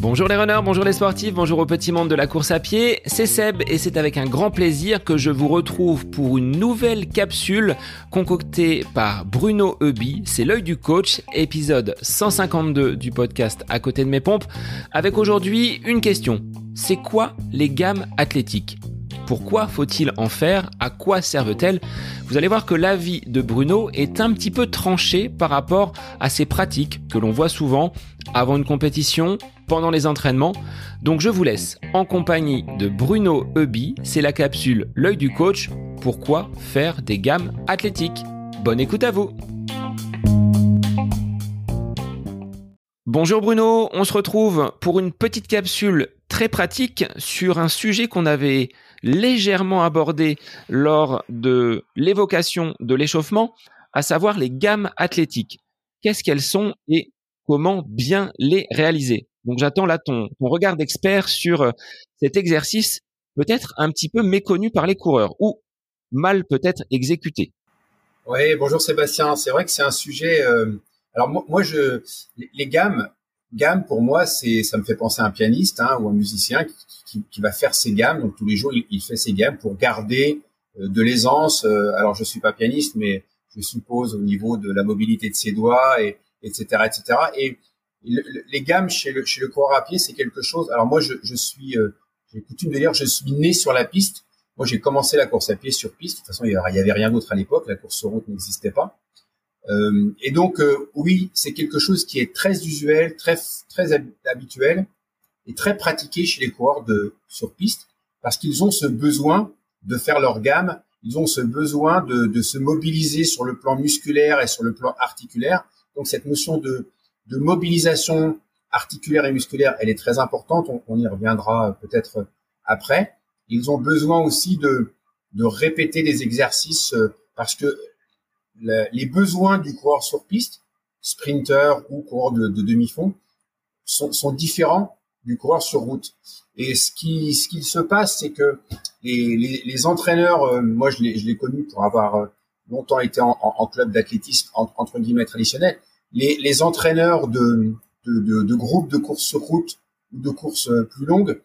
Bonjour les runners, bonjour les sportifs, bonjour au petit monde de la course à pied, c'est Seb et c'est avec un grand plaisir que je vous retrouve pour une nouvelle capsule concoctée par Bruno Eubi, c'est l'œil du coach, épisode 152 du podcast à côté de mes pompes, avec aujourd'hui une question, c'est quoi les gammes athlétiques? Pourquoi faut-il en faire? À quoi servent-elles? Vous allez voir que l'avis de Bruno est un petit peu tranché par rapport à ces pratiques que l'on voit souvent avant une compétition, pendant les entraînements. Donc je vous laisse en compagnie de Bruno Eubi, c'est la capsule L'œil du coach, pourquoi faire des gammes athlétiques? Bonne écoute à vous. Bonjour Bruno, on se retrouve pour une petite capsule très pratique sur un sujet qu'on avait légèrement abordé lors de l'évocation de l'échauffement, à savoir les gammes athlétiques. Qu'est-ce qu'elles sont et comment bien les réaliser? Donc j'attends là ton, regard d'expert sur euh, cet exercice peut-être un petit peu méconnu par les coureurs ou mal peut-être exécuté. Oui, bonjour Sébastien. C'est vrai que c'est un sujet. Euh, alors moi, je les gammes, gamme pour moi, c'est ça me fait penser à un pianiste hein, ou un musicien qui, qui, va faire ses gammes. Donc tous les jours, il, fait ses gammes pour garder euh, de l'aisance. Euh, alors je suis pas pianiste, mais je suppose au niveau de la mobilité de ses doigts et etc etc. Et les gammes chez le chez le coureur à pied, c'est quelque chose. Alors moi, je, je suis, euh, j'ai coutume de dire, je suis né sur la piste. Moi, j'ai commencé la course à pied sur piste. De toute façon, il y avait rien d'autre à l'époque. La course sur route n'existait pas. Euh, et donc, euh, oui, c'est quelque chose qui est très usuel, très très habituel et très pratiqué chez les coureurs de sur piste parce qu'ils ont ce besoin de faire leur gamme, ils ont ce besoin de, de, se mobiliser sur le plan musculaire et sur le plan articulaire. Donc cette notion de, de mobilisation articulaire et musculaire, elle est très importante. On, on y reviendra peut-être après. Ils ont besoin aussi de, de répéter des exercices euh, parce que les besoins du coureur sur piste, sprinter ou coureur de, demi-fond, sont, sont, différents du coureur sur route. Et ce qui, ce qui se passe, c'est que les, les, les entraîneurs, euh, moi je l'ai connu pour avoir euh, longtemps été en, en, club d'athlétisme entre guillemets traditionnel, les, les entraîneurs de, de, de, de groupes de course sur route ou de courses euh, plus longues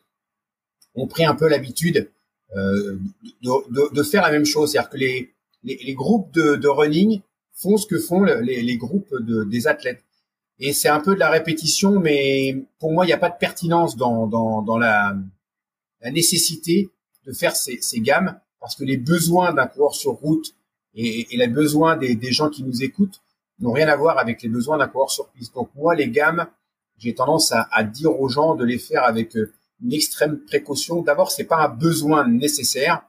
ont pris un peu l'habitude euh, de, de, faire la même chose. C'est-à-dire que les, les, groupes de, running font ce que font les, groupes de, des athlètes. Et c'est un peu de la répétition, mais pour moi, il n'y a pas de pertinence dans, dans, la, la, nécessité de faire ces, ces, gammes, parce que les besoins d'un coureur sur route et, et les besoins des, des, gens qui nous écoutent n'ont rien à voir avec les besoins d'un coureur sur piste. Donc moi, les gammes, j'ai tendance à, à, dire aux gens de les faire avec euh, une extrême précaution. D'abord, c'est pas un besoin nécessaire.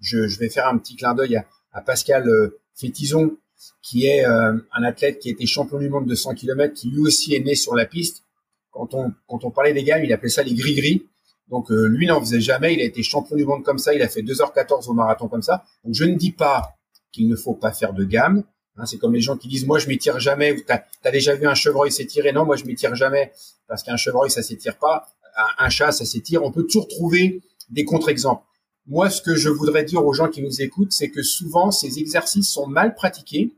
Je, je vais faire un petit clin d'œil à, à Pascal euh, Fétizon, qui est euh, un athlète qui était champion du monde de 100 km, qui lui aussi est né sur la piste. Quand on, quand on parlait des gammes, il appelait ça les gris-gris. Donc euh, lui n'en faisait jamais, il a été champion du monde comme ça, il a fait 2h14 au marathon comme ça. Donc je ne dis pas qu'il ne faut pas faire de gamme. Hein, c'est comme les gens qui disent moi je m'étire jamais. Tu as, déjà vu un chevreuil s'étirer? Non, moi je m'étire jamais parce qu'un chevreuil ça s'étire pas. Un, un chat ça s'étire. On peut toujours trouver des contre-exemples. Moi, ce que je voudrais dire aux gens qui nous écoutent, c'est que souvent, ces exercices sont mal pratiqués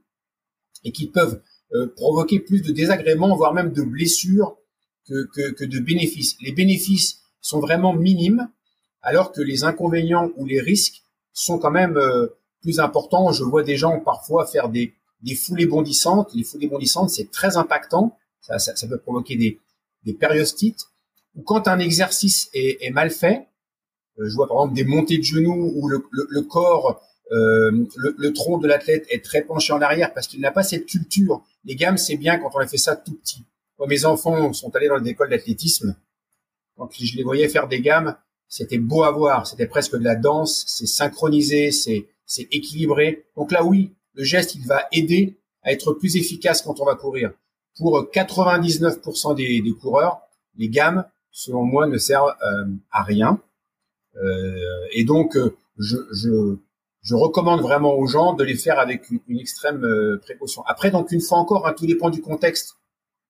et qui peuvent euh, provoquer plus de désagréments, voire même de blessures que, que, de bénéfices. Les bénéfices sont vraiment minimes, alors que les inconvénients ou les risques sont quand même euh, plus importants. Je vois des gens parfois faire des, foulées bondissantes. Les foulées bondissantes, c'est très impactant. Ça, peut provoquer des, périostites. Ou quand un exercice est, mal fait, je vois par exemple des montées de genoux où le, le, corps, euh, le, le, tronc de l'athlète est très penché en arrière parce qu'il n'a pas cette culture. Les gammes, c'est bien quand on a fait ça tout petit. Moi, mes enfants sont allés dans les écoles d'athlétisme. Quand je les voyais faire des gammes, c'était beau à voir. C'était presque de la danse. C'est synchronisé, c'est c'est équilibré. Donc là, oui, le geste, il va aider à être plus efficace quand on va courir. Pour 99% des, des, coureurs, les gammes, selon moi, ne servent euh, à rien. Euh, et donc, euh, je, je, je, recommande vraiment aux gens de les faire avec une, extrême euh, précaution. Après, donc, une fois encore, hein, tout dépend du contexte.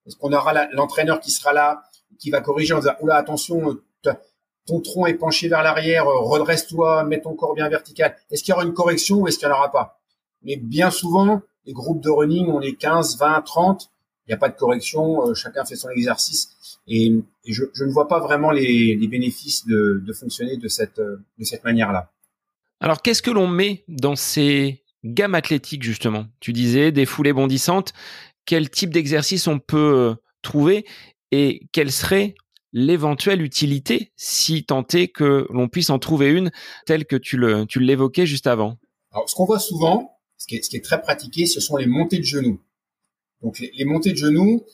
Est-ce qu'on aura l'entraîneur qui sera là, qui va corriger en disant, oula, attention, ton tronc est penché vers l'arrière, redresse-toi, mets ton corps bien vertical. Est-ce qu'il y aura une correction ou est-ce qu'il n'y en aura pas? Mais bien souvent, les groupes de running, on est 15, 20, 30. Il n'y a pas de correction, chacun fait son exercice et, je, ne vois pas vraiment les, bénéfices de, de, fonctionner de cette, de cette manière-là. Alors qu'est-ce que l'on met dans ces gammes athlétiques justement? Tu disais des foulées bondissantes. Quel type d'exercice on peut trouver? Et quelle serait l'éventuelle utilité si tant est que l'on puisse en trouver une telle que tu l'évoquais juste avant? Alors ce qu'on voit souvent, ce qui, est, ce qui est très pratiqué, ce sont les montées de genoux. Donc les, montées de genoux,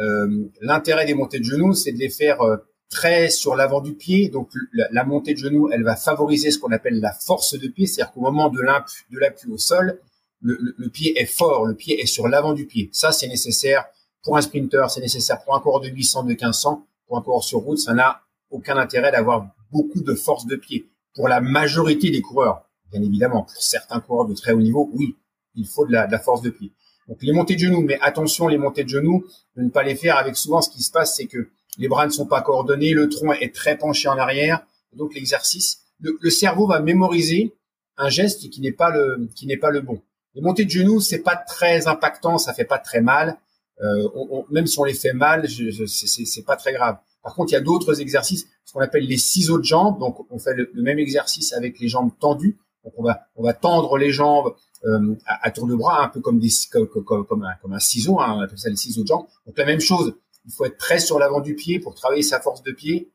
euh, l'intérêt des montées de genoux, c'est de les faire euh, très sur l'avant du pied. Donc la, montée de genoux, elle va favoriser ce qu'on appelle la force de pied, c'est-à-dire qu'au moment de l'appui au sol, le, pied est fort, le pied est sur l'avant du pied. Ça, c'est nécessaire pour un sprinter, c'est nécessaire pour un coureur de 800, de 1500, pour un coureur sur route, ça n'a aucun intérêt d'avoir beaucoup de force de pied. Pour la majorité des coureurs, bien évidemment, pour certains coureurs de très haut niveau, oui, il faut de la force de pied. Donc les montées de genoux, mais attention, les montées de genoux, de ne pas les faire avec souvent ce qui se passe, c'est que les bras ne sont pas coordonnés, le tronc est très penché en arrière, donc l'exercice, le, cerveau va mémoriser un geste qui n'est pas le qui n'est pas le bon. Les montées de genoux, c'est pas très impactant, ça fait pas très mal, euh, même si on les fait mal, je, je, c'est pas très grave. Par contre, il y a d'autres exercices, ce qu'on appelle les ciseaux de jambes. Donc, on fait le, même exercice avec les jambes tendues. Donc, on va, on va tendre les jambes euh, à, tour de bras, un peu comme des comme, comme, comme, un, comme un ciseau. Hein, on appelle ça les ciseaux de jambes. Donc, la même chose. Il faut être très sur l'avant du pied pour travailler sa force de pied.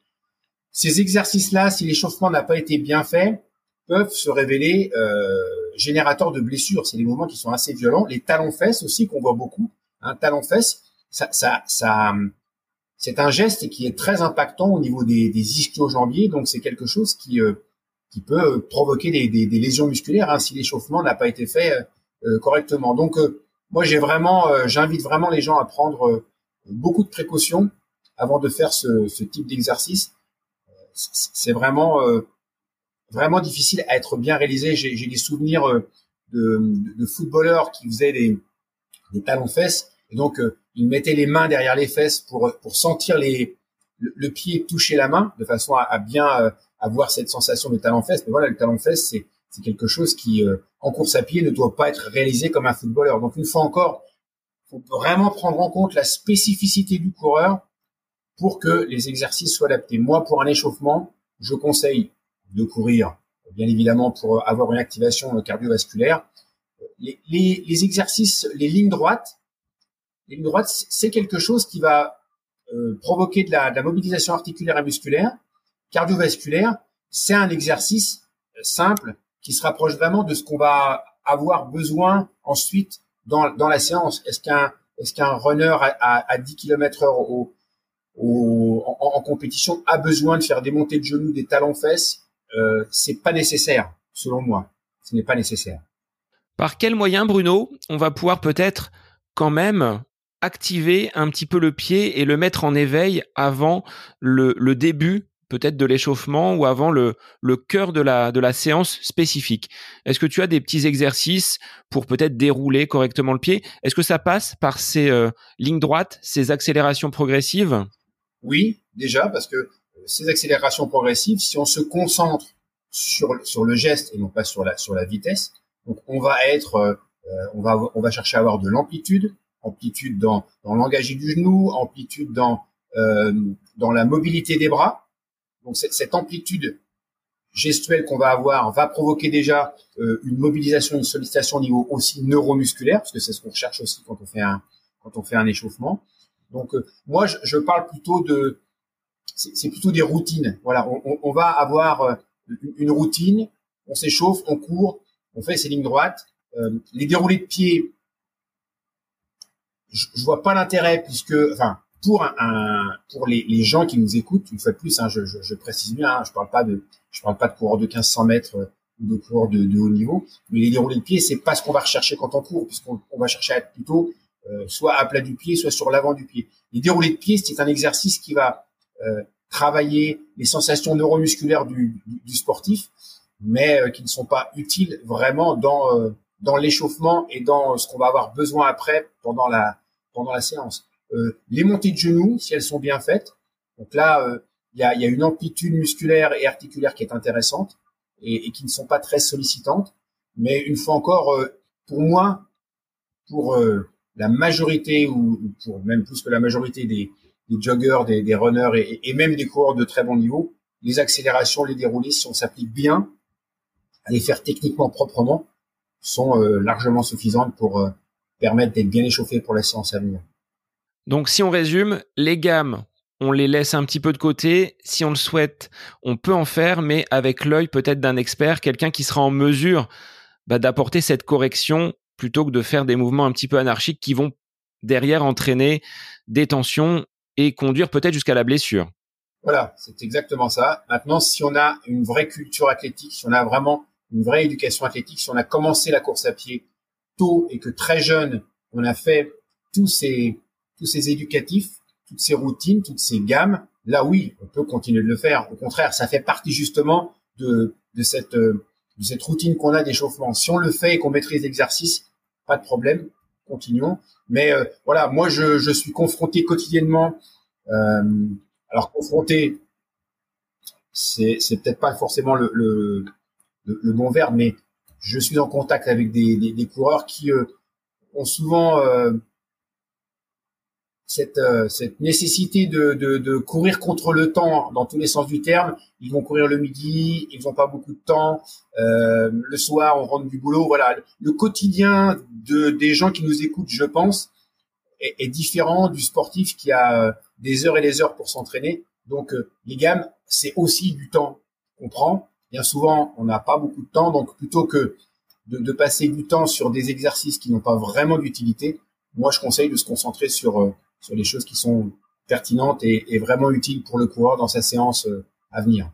Ces exercices-là, si l'échauffement n'a pas été bien fait, peuvent se révéler euh, générateurs de blessures. C'est des mouvements qui sont assez violents. Les talons-fesses aussi qu'on voit beaucoup un talon-fesse, ça, ça, ça c'est un geste qui est très impactant au niveau des, des ischio-jambiers, donc c'est quelque chose qui, euh, qui peut provoquer des, des, des lésions musculaires hein, si l'échauffement n'a pas été fait euh, euh, correctement. Donc moi j'ai vraiment, j'invite vraiment les gens à prendre beaucoup de précautions avant de faire ce, ce type d'exercice. C'est vraiment vraiment difficile à être bien réalisé. J'ai des souvenirs de, de, footballeurs qui faisaient des, des talons-fesses et donc, euh, il mettait les mains derrière les fesses pour, pour sentir les, le, pied toucher la main, de façon à, bien euh, avoir cette sensation de talon-fesse. Mais voilà, le talon-fesse, c'est, c'est quelque chose qui, euh, en course à pied, ne doit pas être réalisé comme un footballeur. Donc, une fois encore, faut vraiment prendre en compte la spécificité du coureur pour que les exercices soient adaptés. Moi, pour un échauffement, je conseille de courir, bien évidemment, pour avoir une activation cardiovasculaire. Les, les, les exercices, les lignes droites, ligne droite, c'est quelque chose qui va euh, provoquer de la, mobilisation articulaire et musculaire, cardiovasculaire. C'est un exercice euh, simple qui se rapproche vraiment de ce qu'on va avoir besoin ensuite dans, dans la séance. Est-ce qu'un est-ce runner à, à, 10 km heure au, au, en, compétition a besoin de faire des montées de genoux, des talons-fesses euh, C'est pas nécessaire, selon moi. Ce n'est pas nécessaire. Par quel moyen, Bruno, on va pouvoir peut-être quand même activer un petit peu le pied et le mettre en éveil avant le, le début peut-être de l'échauffement ou avant le, cœur de la, séance spécifique. Est-ce que tu as des petits exercices pour peut-être dérouler correctement le pied? Est-ce que ça passe par ces euh, lignes droites, ces accélérations progressives? Oui, déjà, parce que euh, ces accélérations progressives, si on se concentre sur, le geste et non pas sur la, vitesse, on va chercher à avoir de l'amplitude, amplitude dans, dans l'engagé du genou, amplitude dans, euh, dans la mobilité des bras. Donc cette amplitude gestuelle qu'on va avoir va provoquer déjà euh, une mobilisation, une sollicitation au niveau aussi neuromusculaire, parce que c'est ce qu'on recherche aussi quand on fait un quand on fait un échauffement. Donc euh, moi je, je, parle plutôt de c'est plutôt des routines. Voilà, on, on, on va avoir euh, une routine, on s'échauffe, on court, on fait ses lignes droites. Euh, les déroulés de pied, je, je vois pas l'intérêt puisque, enfin, pour un, pour les, les, gens qui nous écoutent, une fois de plus, hein, je, je, je, précise bien, hein, je parle pas de, je parle pas de coureurs de 1500 mètres euh, ou de coureurs de, de, haut niveau, mais les déroulés de pied, c'est pas ce qu'on va rechercher quand on court, puisqu'on on va chercher à être plutôt euh, soit à plat du pied, soit sur l'avant du pied. Les déroulés de pied, c'est un exercice qui va euh, travailler les sensations neuromusculaires du, du, du sportif, mais euh, qui ne sont pas utiles vraiment dans euh, dans l'échauffement et dans ce qu'on va avoir besoin après pendant la pendant la séance. Euh, les montées de genoux, si elles sont bien faites, donc là, euh, il y, a, y, a, une amplitude musculaire et articulaire qui est intéressante et, et qui ne sont pas très sollicitantes. Mais une fois encore, euh, pour moi, pour la majorité ou, pour même plus que la majorité des, joggers, des, runners et, même des coureurs de très bon niveau, les accélérations, les déroulés, si on s'applique bien à les faire techniquement proprement, sont largement suffisantes pour permettre d'être bien échauffé pour la séance à venir. Donc si on résume, les gammes, on les laisse un petit peu de côté. Si on le souhaite, on peut en faire, mais avec l'œil peut-être d'un expert, quelqu'un qui sera en mesure bah, d'apporter cette correction plutôt que de faire des mouvements un petit peu anarchiques qui vont derrière entraîner des tensions et conduire peut-être jusqu'à la blessure. Voilà, c'est exactement ça. Maintenant, si on a une vraie culture athlétique, si on a vraiment une vraie éducation athlétique, si on a commencé la course à pied tôt et que très jeune, on a fait tous ces, tous ces éducatifs, toutes ces routines, toutes ces gammes, là oui, on peut continuer de le faire. Au contraire, ça fait partie justement de, de cette, de cette routine qu'on a d'échauffement. Si on le fait et qu'on maîtrise l'exercice, pas de problème, continuons. Mais euh, voilà, moi je, je, suis confronté quotidiennement. Euh, alors confronté, c'est peut-être pas forcément le, le, bon verbe, mais je suis en contact avec des, des, coureurs qui euh, ont souvent euh, cette, euh, cette nécessité de, courir contre le temps dans tous les sens du terme. Ils vont courir le midi, ils n'ont pas beaucoup de temps. Euh, le soir, on rentre du boulot. Voilà, le quotidien de des gens qui nous écoutent, je pense, est, différent du sportif qui a euh, des heures et des heures pour s'entraîner. Donc, les gammes, c'est aussi du temps qu'on prend. Bien souvent, on n'a pas beaucoup de temps, donc plutôt que de passer du temps sur des exercices qui n'ont pas vraiment d'utilité, moi, je conseille de se concentrer sur sur les choses qui sont pertinentes et, vraiment utiles pour le coureur dans sa séance euh, à venir.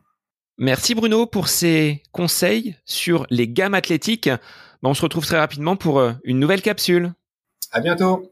Merci Bruno pour ces conseils sur les gammes athlétiques. Ben, on se retrouve très rapidement pour euh, une nouvelle capsule. À bientôt.